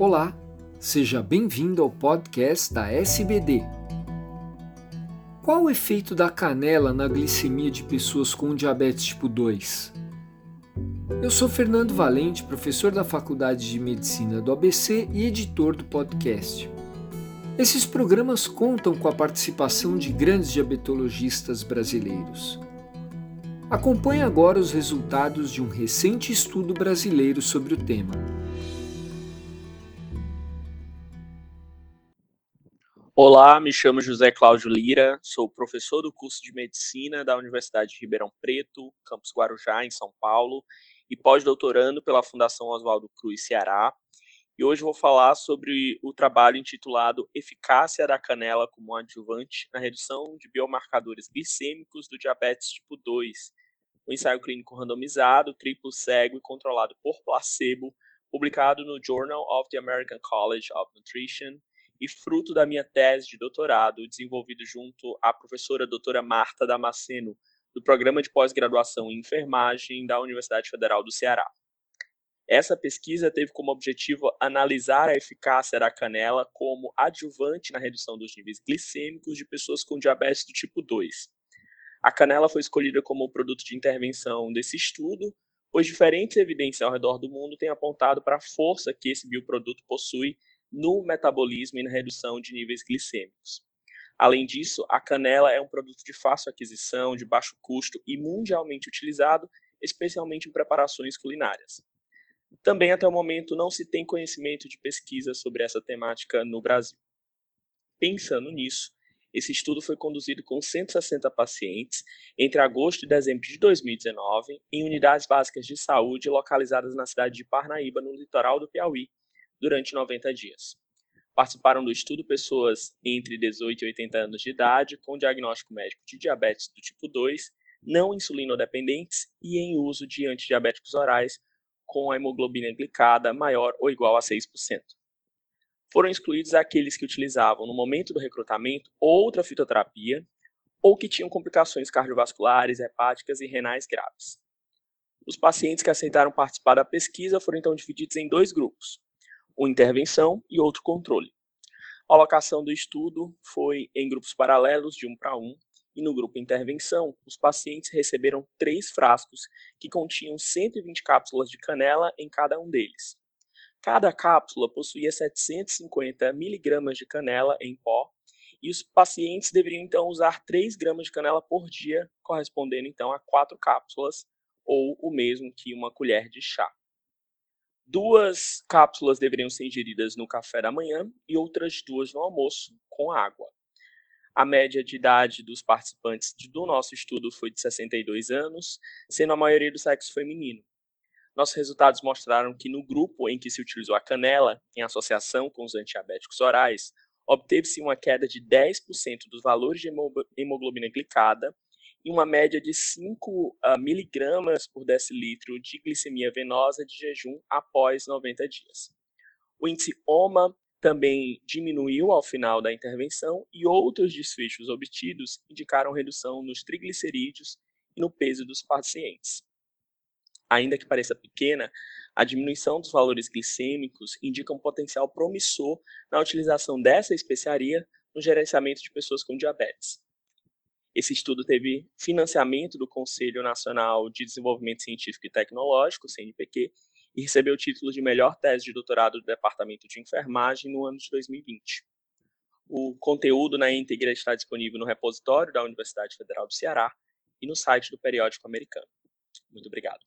Olá, seja bem-vindo ao podcast da SBD. Qual o efeito da canela na glicemia de pessoas com diabetes tipo 2? Eu sou Fernando Valente, professor da Faculdade de Medicina do ABC e editor do podcast. Esses programas contam com a participação de grandes diabetologistas brasileiros. Acompanhe agora os resultados de um recente estudo brasileiro sobre o tema. Olá, me chamo José Cláudio Lira, sou professor do curso de Medicina da Universidade de Ribeirão Preto, campus Guarujá, em São Paulo, e pós-doutorando pela Fundação Oswaldo Cruz Ceará. E hoje vou falar sobre o trabalho intitulado Eficácia da canela como adjuvante na redução de biomarcadores glicêmicos do diabetes tipo 2, um ensaio clínico randomizado, triplo cego e controlado por placebo, publicado no Journal of the American College of Nutrition e fruto da minha tese de doutorado, desenvolvido junto à professora doutora Marta Damasceno, do Programa de Pós-Graduação em Enfermagem da Universidade Federal do Ceará. Essa pesquisa teve como objetivo analisar a eficácia da canela como adjuvante na redução dos níveis glicêmicos de pessoas com diabetes do tipo 2. A canela foi escolhida como produto de intervenção desse estudo, pois diferentes evidências ao redor do mundo têm apontado para a força que esse bioproduto possui no metabolismo e na redução de níveis glicêmicos. Além disso, a canela é um produto de fácil aquisição, de baixo custo e mundialmente utilizado, especialmente em preparações culinárias. Também até o momento não se tem conhecimento de pesquisa sobre essa temática no Brasil. Pensando nisso, esse estudo foi conduzido com 160 pacientes entre agosto e dezembro de 2019 em unidades básicas de saúde localizadas na cidade de Parnaíba, no litoral do Piauí, durante 90 dias. Participaram do estudo pessoas entre 18 e 80 anos de idade com diagnóstico médico de diabetes do tipo 2, não insulinodependentes e em uso de antidiabéticos orais com a hemoglobina glicada maior ou igual a 6%. Foram excluídos aqueles que utilizavam, no momento do recrutamento, outra fitoterapia ou que tinham complicações cardiovasculares, hepáticas e renais graves. Os pacientes que aceitaram participar da pesquisa foram então divididos em dois grupos uma intervenção e outro controle. A alocação do estudo foi em grupos paralelos de um para um, e no grupo intervenção, os pacientes receberam três frascos que continham 120 cápsulas de canela em cada um deles. Cada cápsula possuía 750 miligramas de canela em pó e os pacientes deveriam então usar 3 gramas de canela por dia, correspondendo então a 4 cápsulas, ou o mesmo que uma colher de chá. Duas cápsulas deveriam ser ingeridas no café da manhã e outras duas no almoço, com água. A média de idade dos participantes do nosso estudo foi de 62 anos, sendo a maioria do sexo feminino. Nossos resultados mostraram que no grupo em que se utilizou a canela, em associação com os antidiabéticos orais, obteve-se uma queda de 10% dos valores de hemoglobina glicada e uma média de 5 uh, ah, miligramas por decilitro de glicemia venosa de jejum após 90 dias. O índice OMA também diminuiu ao final da intervenção e outros desfechos obtidos indicaram redução nos triglicerídeos e no peso dos pacientes. Ainda que pareça pequena, a diminuição dos valores glicêmicos indica um potencial promissor na utilização dessa especiaria no gerenciamento de pessoas com diabetes. Esse estudo teve financiamento do Conselho Nacional de Desenvolvimento Científico e Tecnológico, CNPq, e recebeu o título de melhor tese de doutorado do Departamento de Enfermagem no ano de 2020. O conteúdo na íntegra está disponível no repositório da Universidade Federal do Ceará e no site do Periódico Americano. Muito obrigado.